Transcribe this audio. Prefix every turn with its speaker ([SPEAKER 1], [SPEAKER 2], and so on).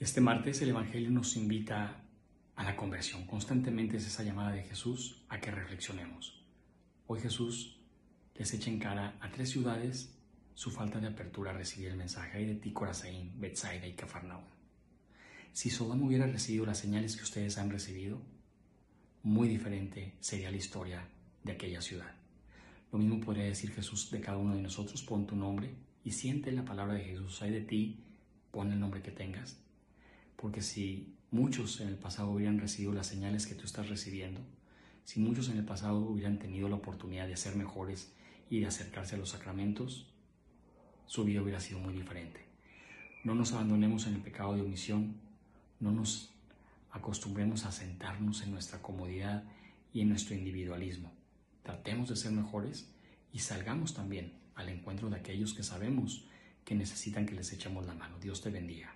[SPEAKER 1] Este martes el Evangelio nos invita a la conversión. Constantemente es esa llamada de Jesús a que reflexionemos. Hoy Jesús les echa en cara a tres ciudades su falta de apertura a recibir el mensaje de ti, Corazaín, Bethsaida y Cafarnaúm. Si Sodoma hubiera recibido las señales que ustedes han recibido, muy diferente sería la historia de aquella ciudad. Lo mismo podría decir Jesús de cada uno de nosotros, pon tu nombre y siente la palabra de Jesús, hay de ti, pon el nombre que tengas. Porque si muchos en el pasado hubieran recibido las señales que tú estás recibiendo, si muchos en el pasado hubieran tenido la oportunidad de ser mejores y de acercarse a los sacramentos, su vida hubiera sido muy diferente. No nos abandonemos en el pecado de omisión, no nos acostumbremos a sentarnos en nuestra comodidad y en nuestro individualismo. Tratemos de ser mejores y salgamos también al encuentro de aquellos que sabemos que necesitan que les echemos la mano. Dios te bendiga.